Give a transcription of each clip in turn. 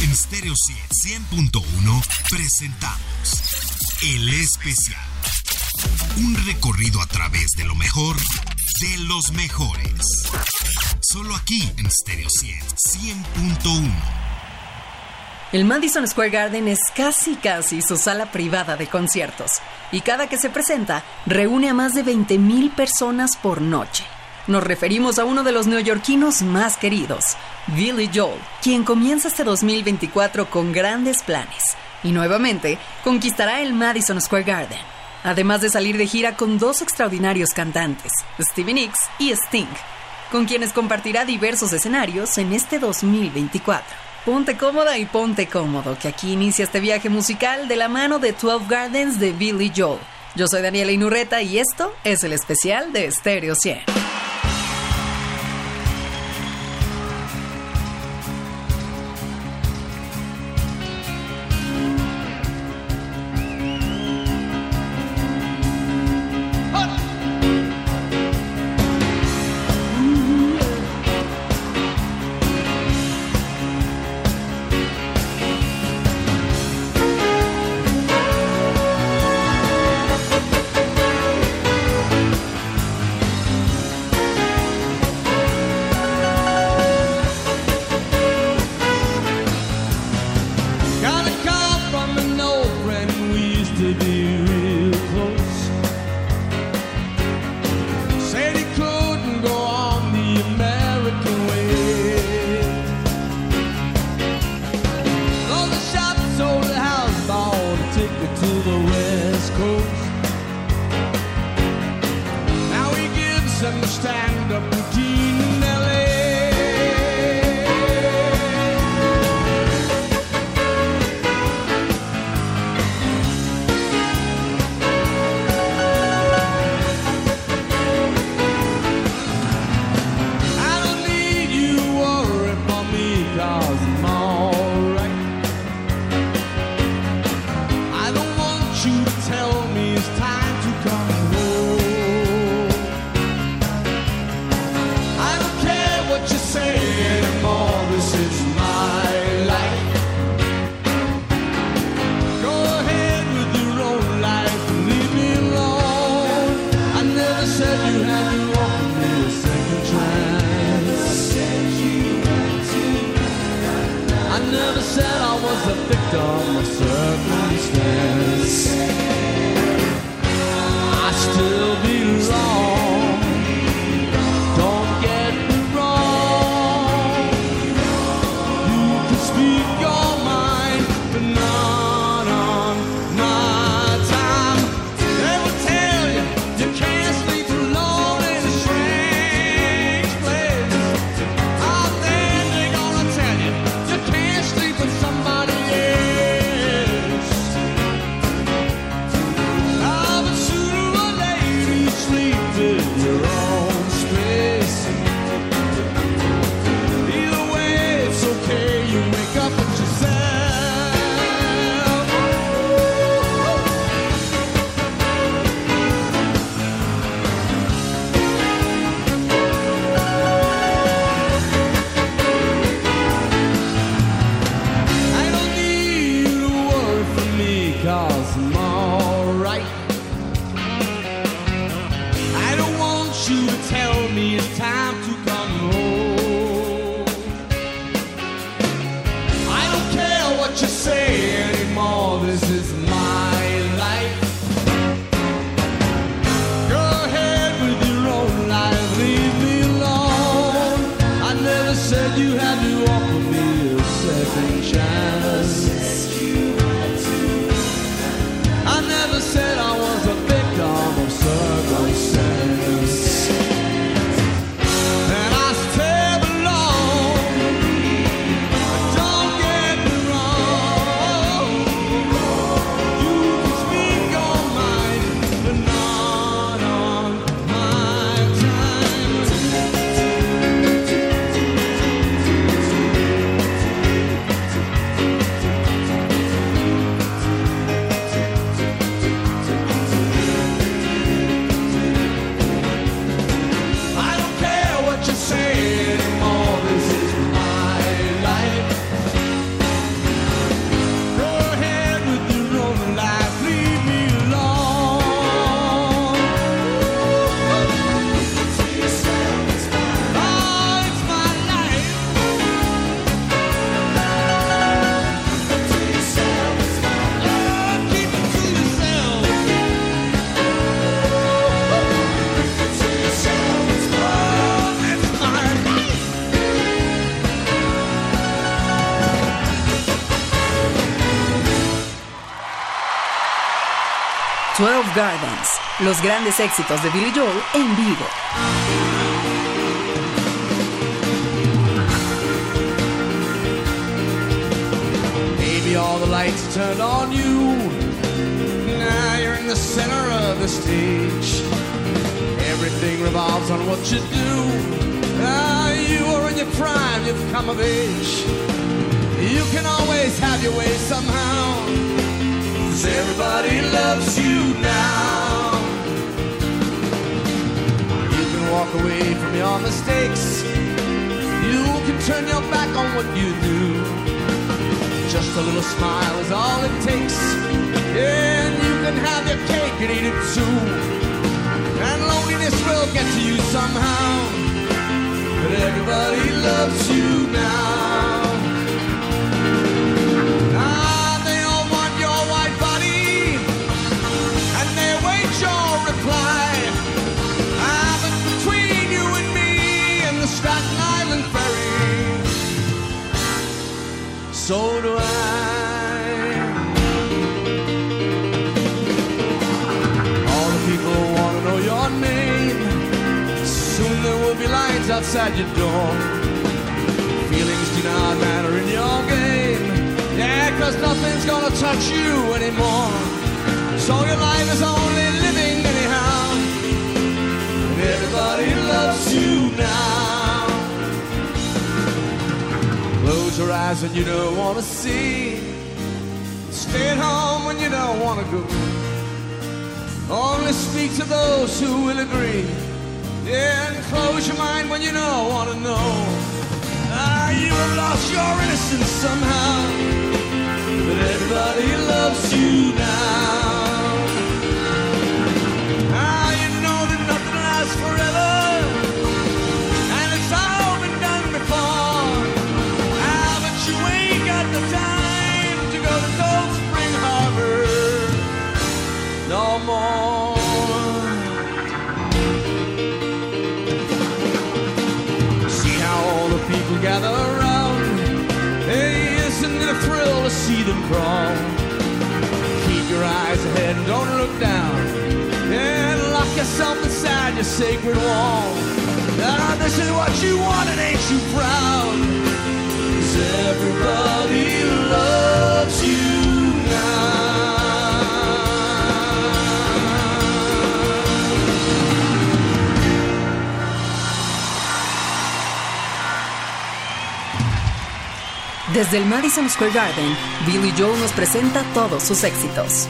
En Stereo 100.1 presentamos El Especial. Un recorrido a través de lo mejor de los mejores. Solo aquí en Stereo 100.1. El Madison Square Garden es casi casi su sala privada de conciertos y cada que se presenta reúne a más de 20.000 personas por noche. Nos referimos a uno de los neoyorquinos más queridos, Billy Joel, quien comienza este 2024 con grandes planes y nuevamente conquistará el Madison Square Garden, además de salir de gira con dos extraordinarios cantantes, Stevie Nicks y Sting, con quienes compartirá diversos escenarios en este 2024. Ponte cómoda y ponte cómodo, que aquí inicia este viaje musical de la mano de 12 Gardens de Billy Joel. Yo soy Daniela Inurreta y esto es el especial de Stereo 100. Gardens, los grandes éxitos de Billy Joel en vivo. Maybe all the lights turned on you. Now you're in the center of the stage. Everything revolves on what you do. Ah, you are in your prime, you've come of age. You can always have your way somehow. Cause everybody loves you now. You can walk away from your mistakes. You can turn your back on what you do. Just a little smile is all it takes. And you can have your cake and eat it too. And loneliness will get to you somehow. But everybody loves you now. Outside your door. Feelings do not matter in your game. Yeah, cause nothing's gonna touch you anymore. So your life is only living anyhow. And everybody loves you now. Close your eyes when you don't want to see. Stay at home when you don't want to go. Only speak to those who will agree. Yeah, and close your mind when you don't want to know. Ah, you have lost your innocence somehow. But everybody loves you now. Don't look down. And lock yourself inside your sacred wall. Now this is what you want and ain't you proud? Cause everybody loves you now. Desde el Madison Square Garden, Billy Joel nos presenta todos sus éxitos.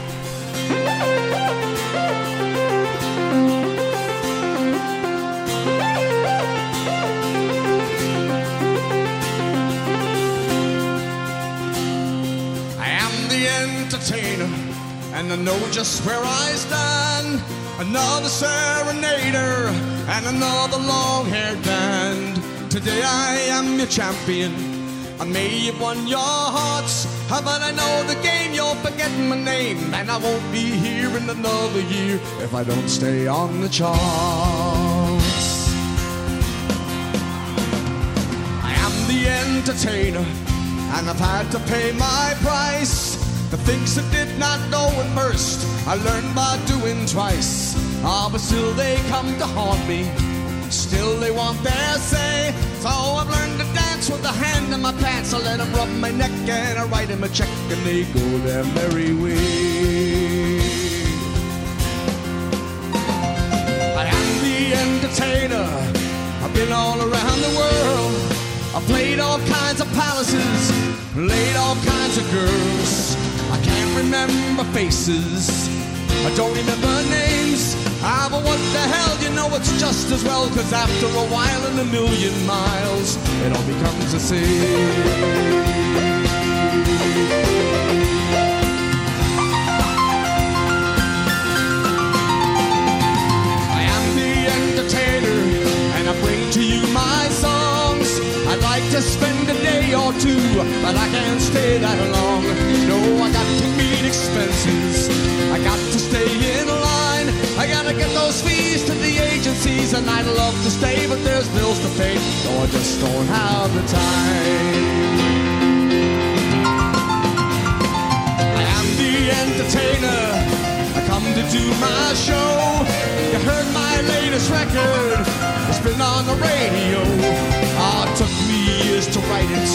Entertainer, and I know just where I stand. Another serenader and another long-haired band. Today I am your champion. I may have won your hearts, uh, but I know the game. You're forgetting my name, and I won't be here in another year if I don't stay on the charts. I am the entertainer, and I've had to pay my price. The things I did not know at first, I learned by doing twice. Ah, but still they come to haunt me. Still they want their say. So I've learned to dance with the hand in my pants. I let them rub my neck and I write them a check and they go their merry way. I am the entertainer. I've been all around the world. I've played all kinds of palaces, played all kinds of girls. Remember faces. I don't remember names. Ah, but what the hell, you know it's just as well, cause after a while and a million miles, it all becomes the same. I am the entertainer, and I bring to you my songs. I'd like to spend a day or two, but I can't stay that long. No, I got expenses. I got to stay in line. I gotta get those fees to the agencies, and I'd love to stay, but there's bills to pay, so I just don't have the time. I am the entertainer. I come to do my show. You heard my latest record, it's been on the radio. Years to write it.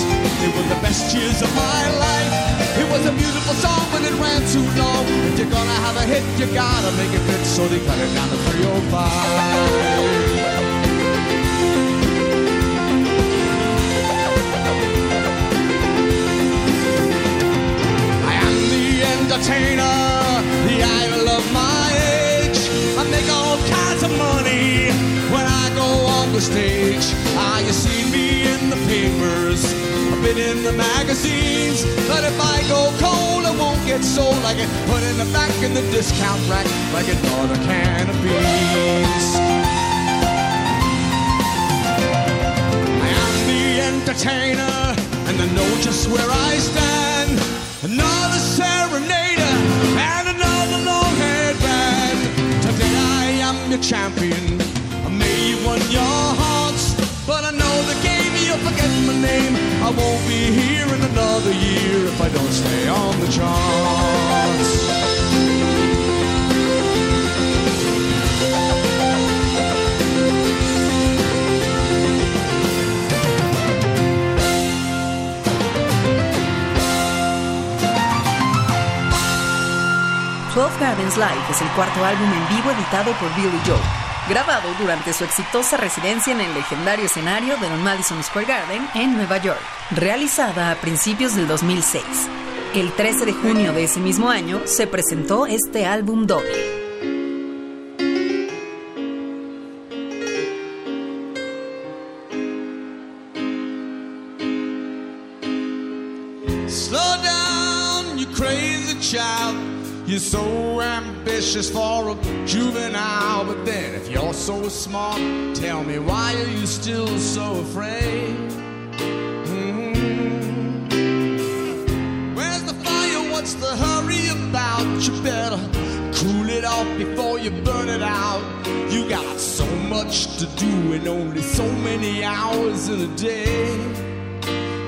It was the best years of my life. It was a beautiful song, but it ran too long. If you're gonna have a hit, you gotta make it fit, so they cut it down to 305. entertainer, the idol of my age. I make all kinds of money when I go on the stage. Ah, you see the papers, I've been in the magazines. But if I go cold, I won't get sold. I get put in the back in the discount rack like another can of beans. I am the entertainer, and I know just where I stand. Another serenader won't be here in another year if I don't stay on the charts. Twelve Gardens Live es el cuarto álbum en vivo editado por Billy Joel, grabado durante su exitosa residencia en el legendario escenario del Madison Square Garden en Nueva York, realizada a principios del 2006. El 13 de junio de ese mismo año se presentó este álbum doble. So ambitious for a juvenile, but then if you're so smart, tell me why are you still so afraid? Mhm. Where's the fire? What's the hurry about? You better cool it off before you burn it out. You got so much to do and only so many hours in a day.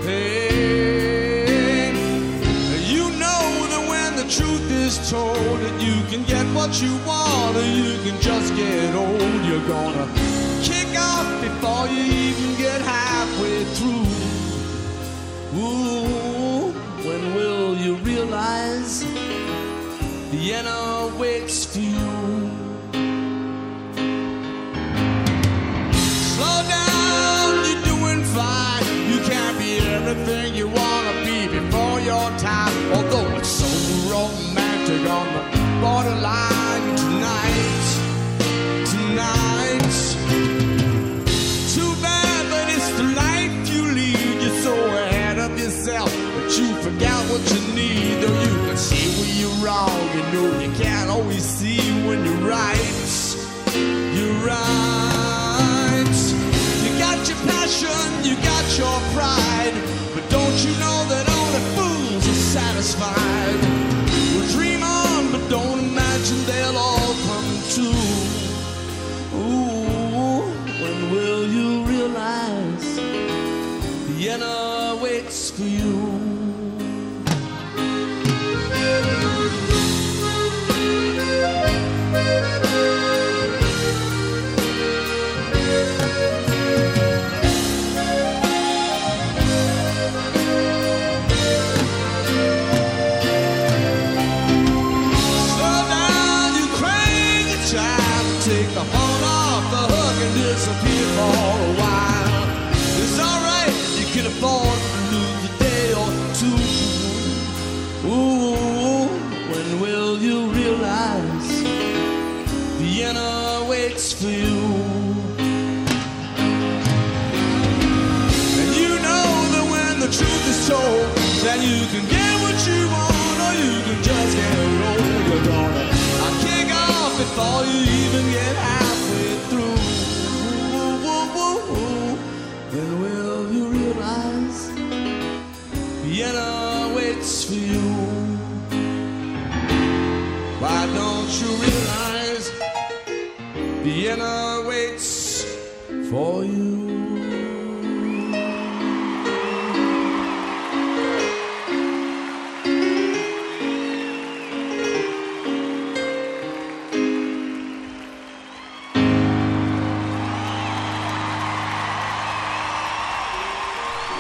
Hey, truth is told that you can get what you want or you can just get old, you're gonna kick off before you even get halfway through. Ooh, when will you realize the end waits for you? Right. You got your passion, you got your pride, but don't you know that only fools are satisfied? Waits for you? And you know that when the truth is told, that you can get what you want or you can just get. You're gonna uh, kick off before you even get halfway through. Then will you realize Vienna waits for you? Why don't you realize Vienna waits for you.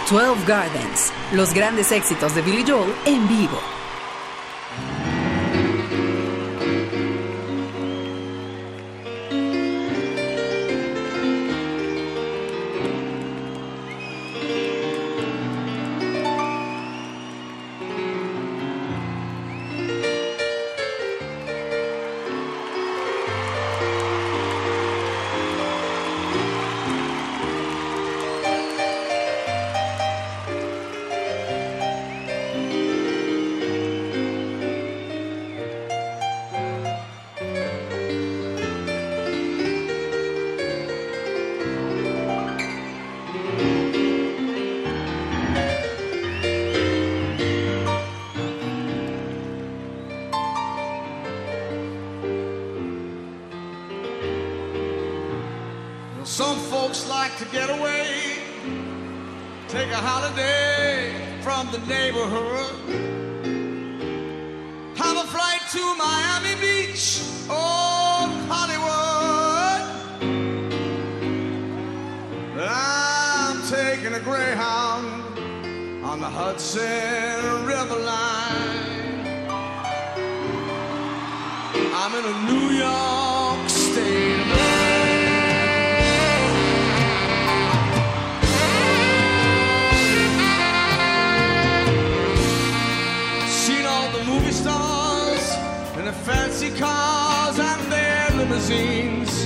Twelve Gardens, los grandes éxitos de Billy Joel en vivo. Some folks like to get away, take a holiday from the neighborhood, have a flight to Miami Beach or Hollywood. I'm taking a Greyhound on the Hudson River line. I'm in a New York State cars and their limousines.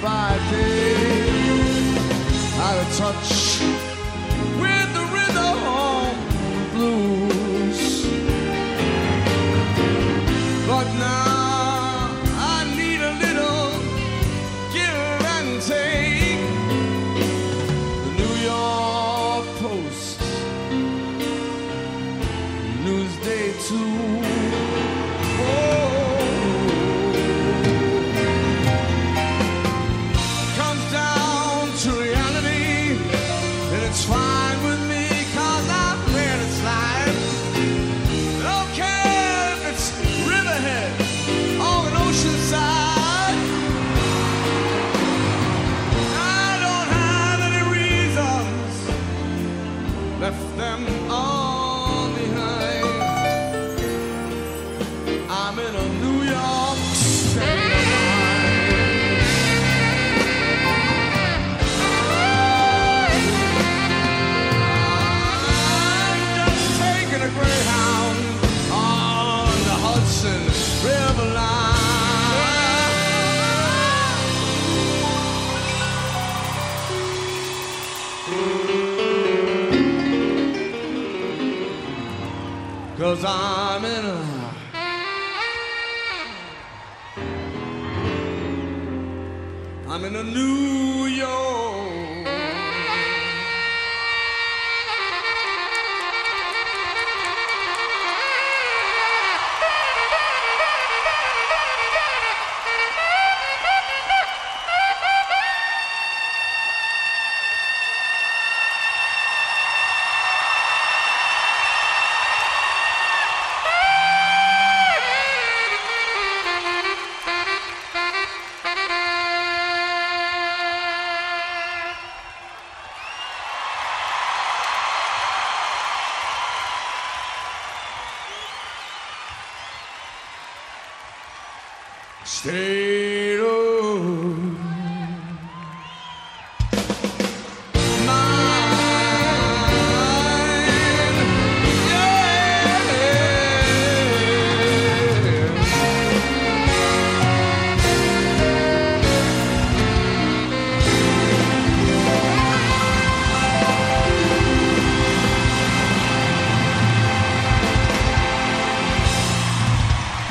Living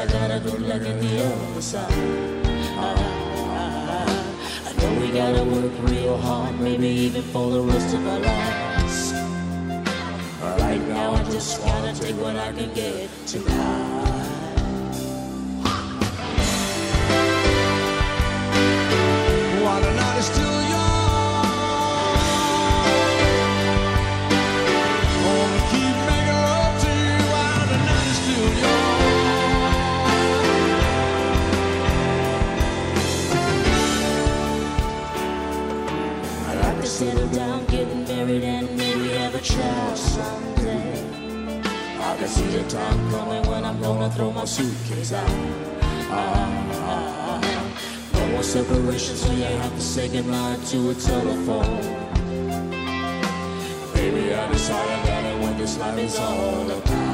I got a good luck in the other side. I know we gotta work real hard, maybe even for the rest of our lives. Right now I just wanna take what I can get tonight. Throw my suitcase out. Ah, no more separation, so you have to say goodnight to a telephone. Baby, I decided that I want this life is all about.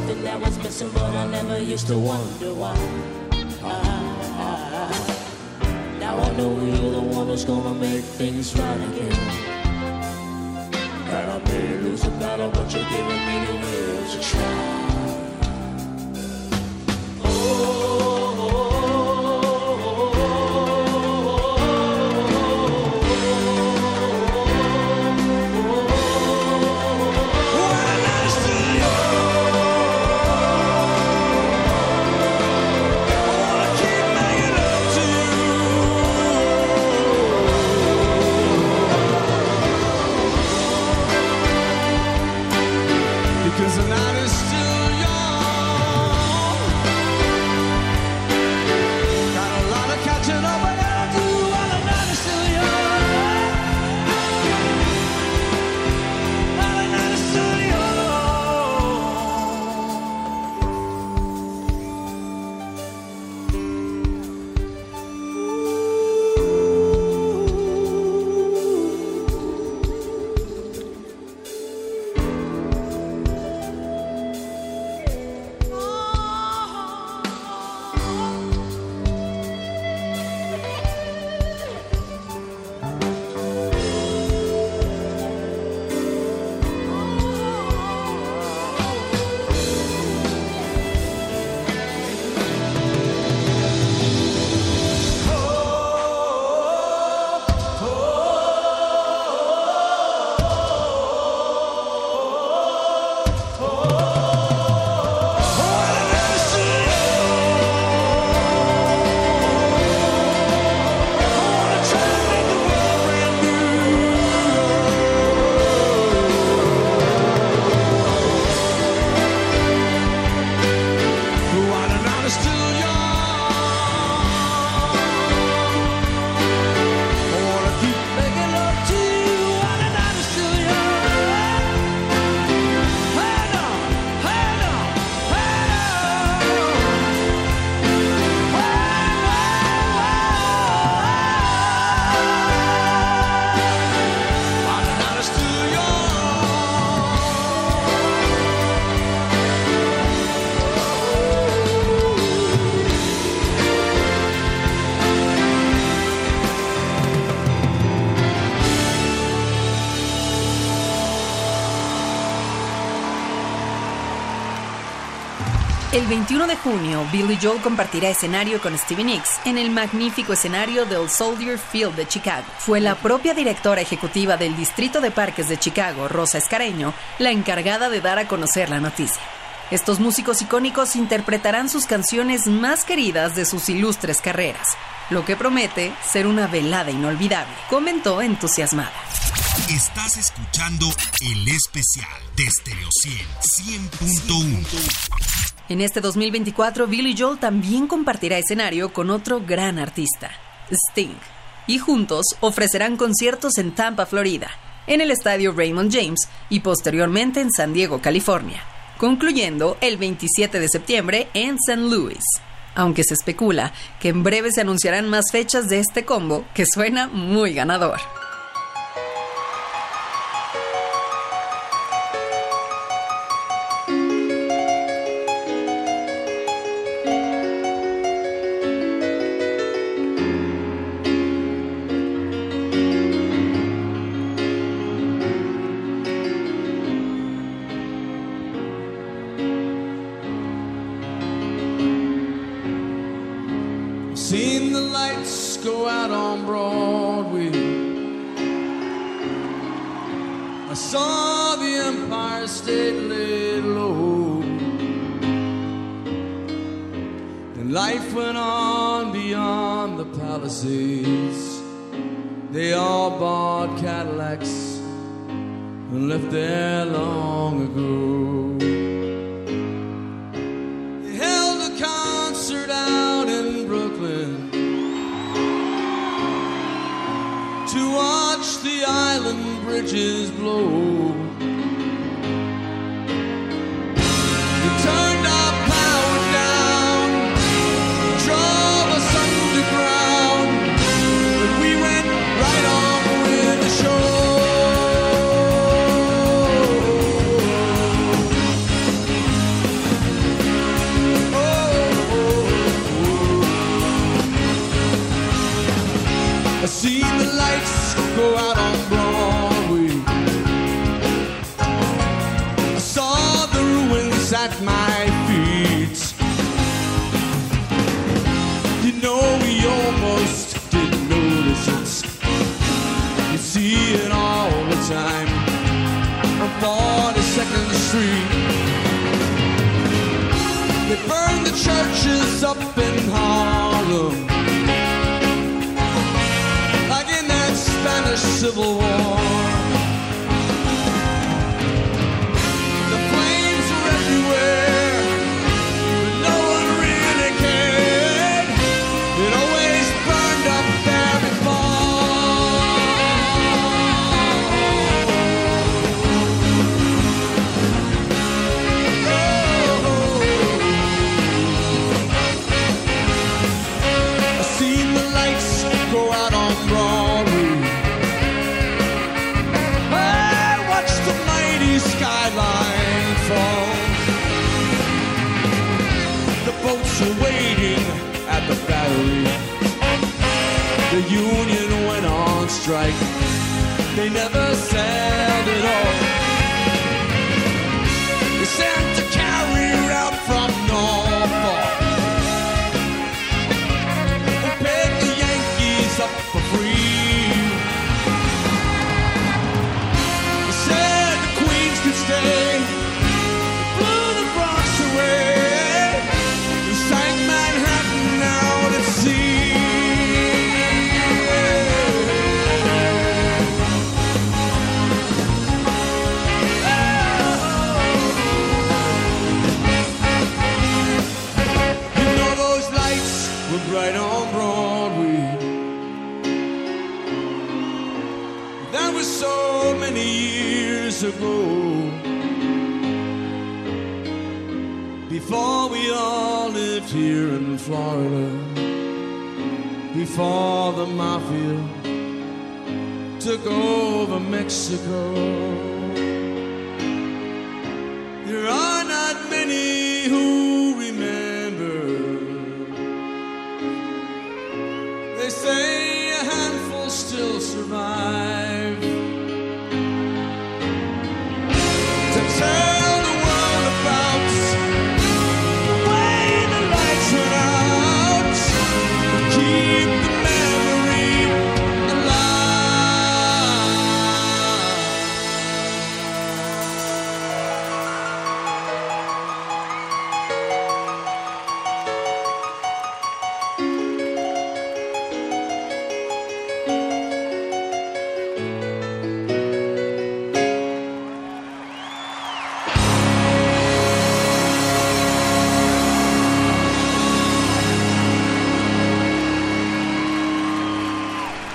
Something that was missing, but I never used to wonder why. Now I know you're the one who's gonna make things right again. And I may lose a battle, but you're giving me the will to try. Because 21 de junio, Billy Joel compartirá escenario con Stevie Nicks en el magnífico escenario del Soldier Field de Chicago. Fue la propia directora ejecutiva del Distrito de Parques de Chicago, Rosa Escareño, la encargada de dar a conocer la noticia. Estos músicos icónicos interpretarán sus canciones más queridas de sus ilustres carreras, lo que promete ser una velada inolvidable, comentó entusiasmada. Estás escuchando el especial de Stereo 100 100.1. En este 2024, Billy Joel también compartirá escenario con otro gran artista, Sting, y juntos ofrecerán conciertos en Tampa, Florida, en el estadio Raymond James y posteriormente en San Diego, California, concluyendo el 27 de septiembre en St. Louis. Aunque se especula que en breve se anunciarán más fechas de este combo que suena muy ganador.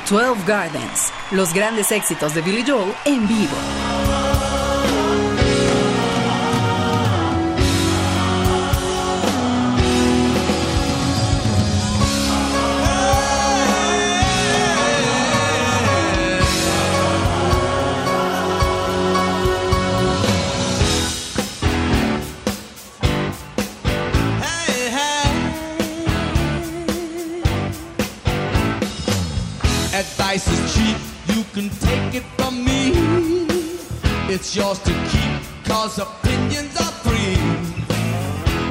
12 Gardens, los grandes éxitos de Billy Joel en vivo. Just yours to keep, cause opinions are free.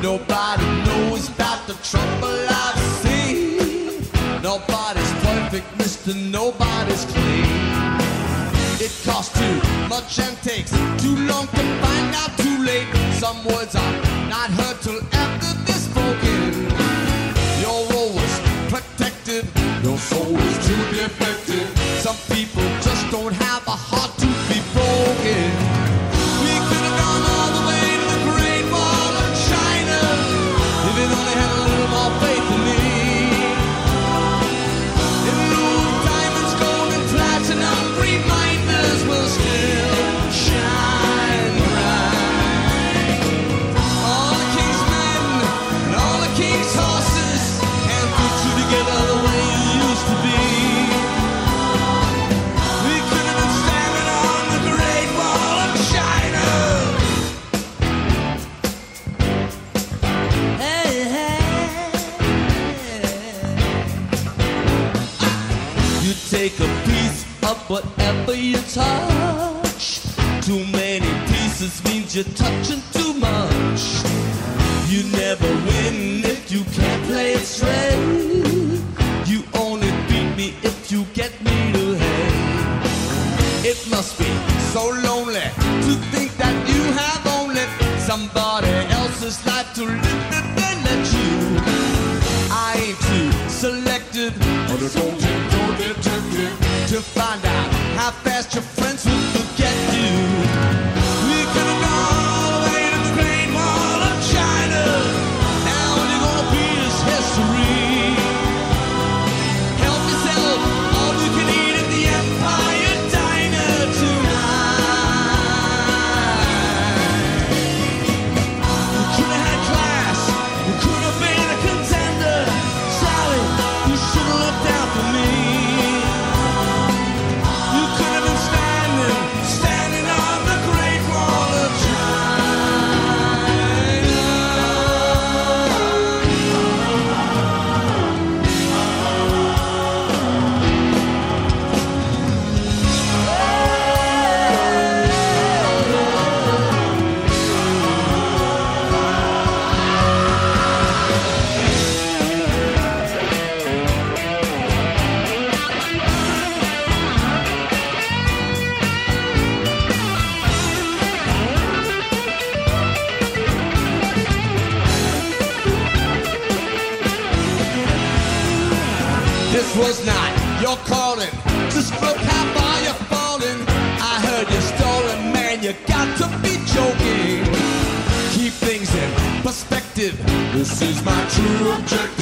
Nobody knows about the trouble I've seen. Nobody's perfect, mister, nobody's clean. It costs too much and takes too long to find out too late. Some words are not heard. you're touching too much. You never win if you can't play it straight. You only beat me if you get me to hate. It must be so lonely to think that you have only somebody else's life to live if they let you. I ain't too selective, don't to find out how fast you true objective.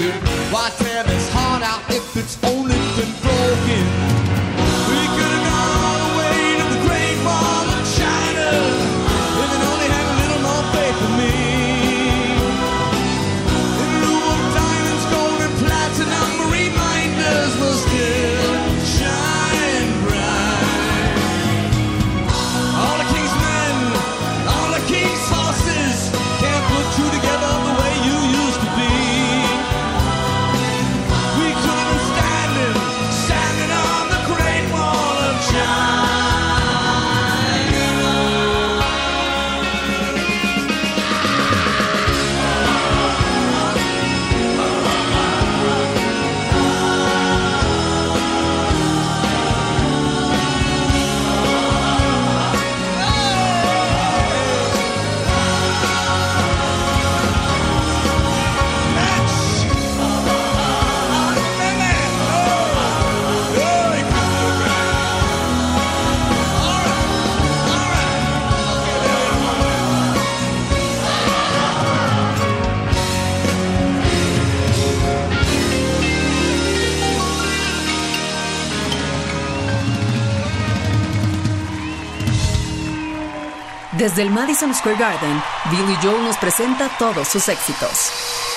Desde el Madison Square Garden, Billy Joel nos presenta todos sus éxitos.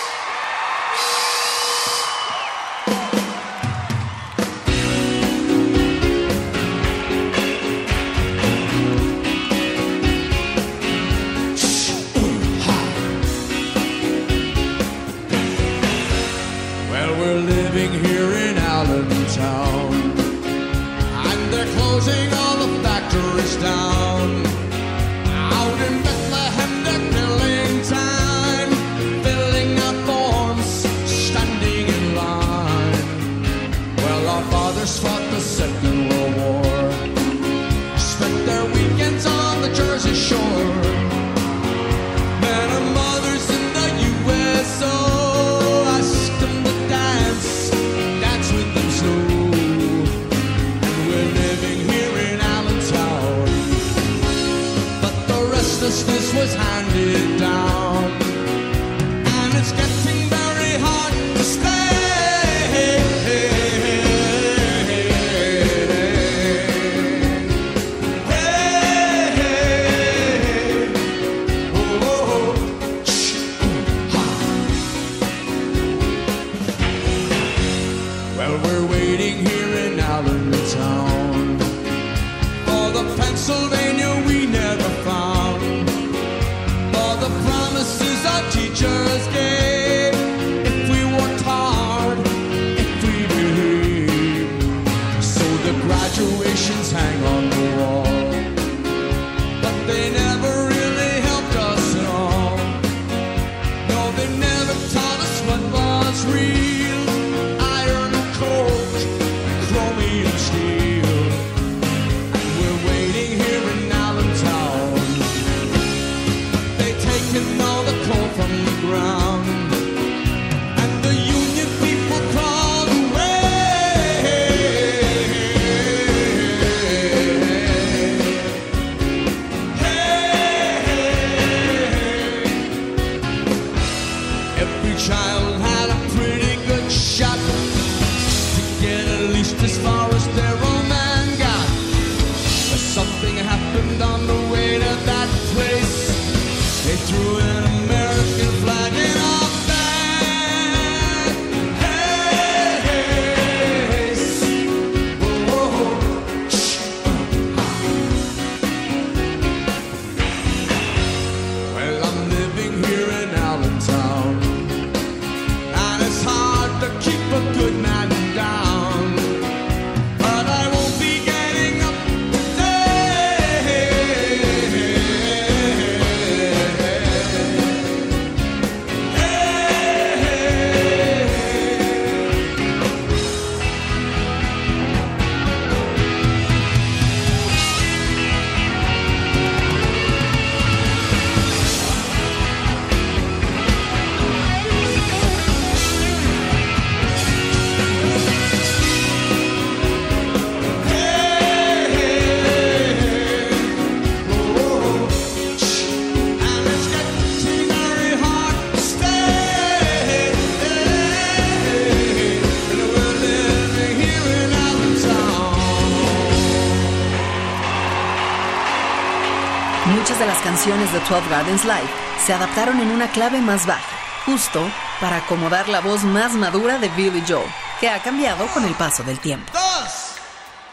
de 12 Gardens Live se adaptaron en una clave más baja, justo para acomodar la voz más madura de Billy Joe, que ha cambiado con el paso del tiempo. ¡Dos!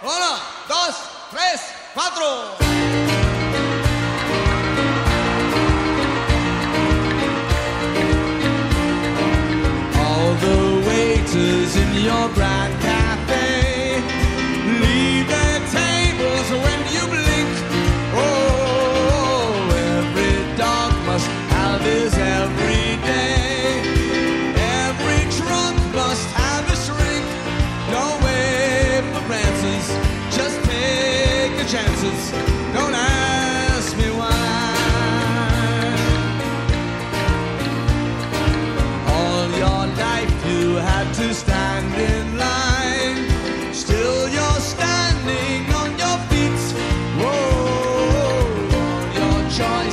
¡Uno, dos, tres, cuatro! All the waiters in your choice.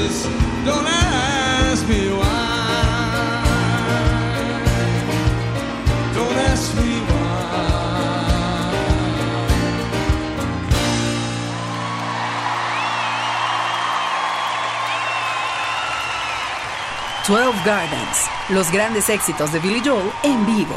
places. Twelve Gardens, los grandes éxitos de Billy Joel en vivo.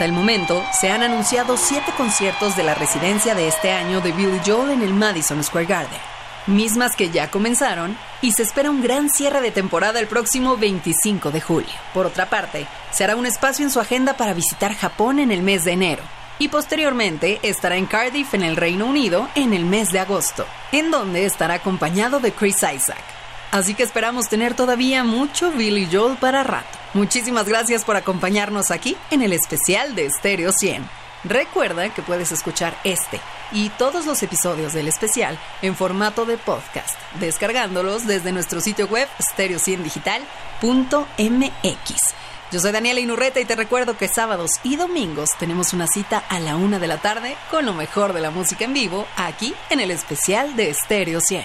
Hasta el momento, se han anunciado siete conciertos de la residencia de este año de Billy Joel en el Madison Square Garden, mismas que ya comenzaron y se espera un gran cierre de temporada el próximo 25 de julio. Por otra parte, se hará un espacio en su agenda para visitar Japón en el mes de enero. Y posteriormente estará en Cardiff en el Reino Unido en el mes de agosto, en donde estará acompañado de Chris Isaac. Así que esperamos tener todavía mucho Billy Joel para rato. Muchísimas gracias por acompañarnos aquí en el especial de Stereo 100. Recuerda que puedes escuchar este y todos los episodios del especial en formato de podcast, descargándolos desde nuestro sitio web stereo100digital.mx. Yo soy Daniela Inurreta y te recuerdo que sábados y domingos tenemos una cita a la una de la tarde con lo mejor de la música en vivo aquí en el especial de Stereo 100.